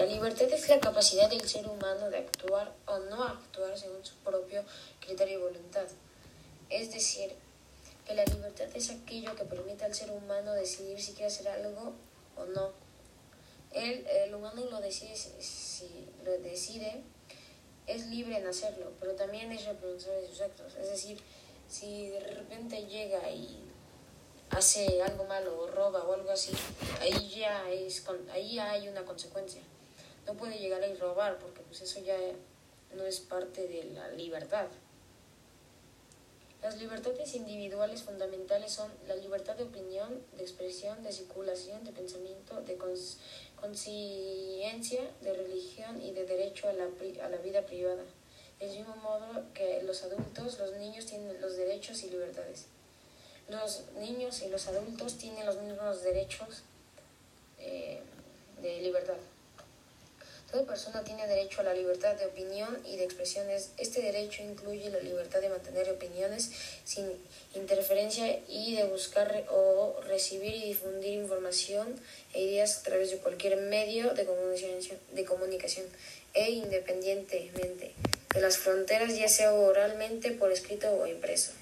La libertad es la capacidad del ser humano de actuar o no actuar según su propio criterio y voluntad. Es decir, que la libertad es aquello que permite al ser humano decidir si quiere hacer algo o no. El, el humano lo decide si lo decide es libre en hacerlo, pero también es responsable de sus actos. Es decir, si de repente llega y hace algo malo o roba o algo así, ahí ya es ahí hay una consecuencia. No puede llegar a robar porque pues eso ya no es parte de la libertad. Las libertades individuales fundamentales son la libertad de opinión, de expresión, de circulación, de pensamiento, de conciencia, de religión y de derecho a la, a la vida privada. Del mismo modo que los adultos, los niños tienen los derechos y libertades. Los niños y los adultos tienen los mismos derechos eh, de libertad. Toda persona tiene derecho a la libertad de opinión y de expresiones. Este derecho incluye la libertad de mantener opiniones sin interferencia y de buscar o recibir y difundir información e ideas a través de cualquier medio de comunicación, de comunicación e independientemente de las fronteras, ya sea oralmente, por escrito o impreso.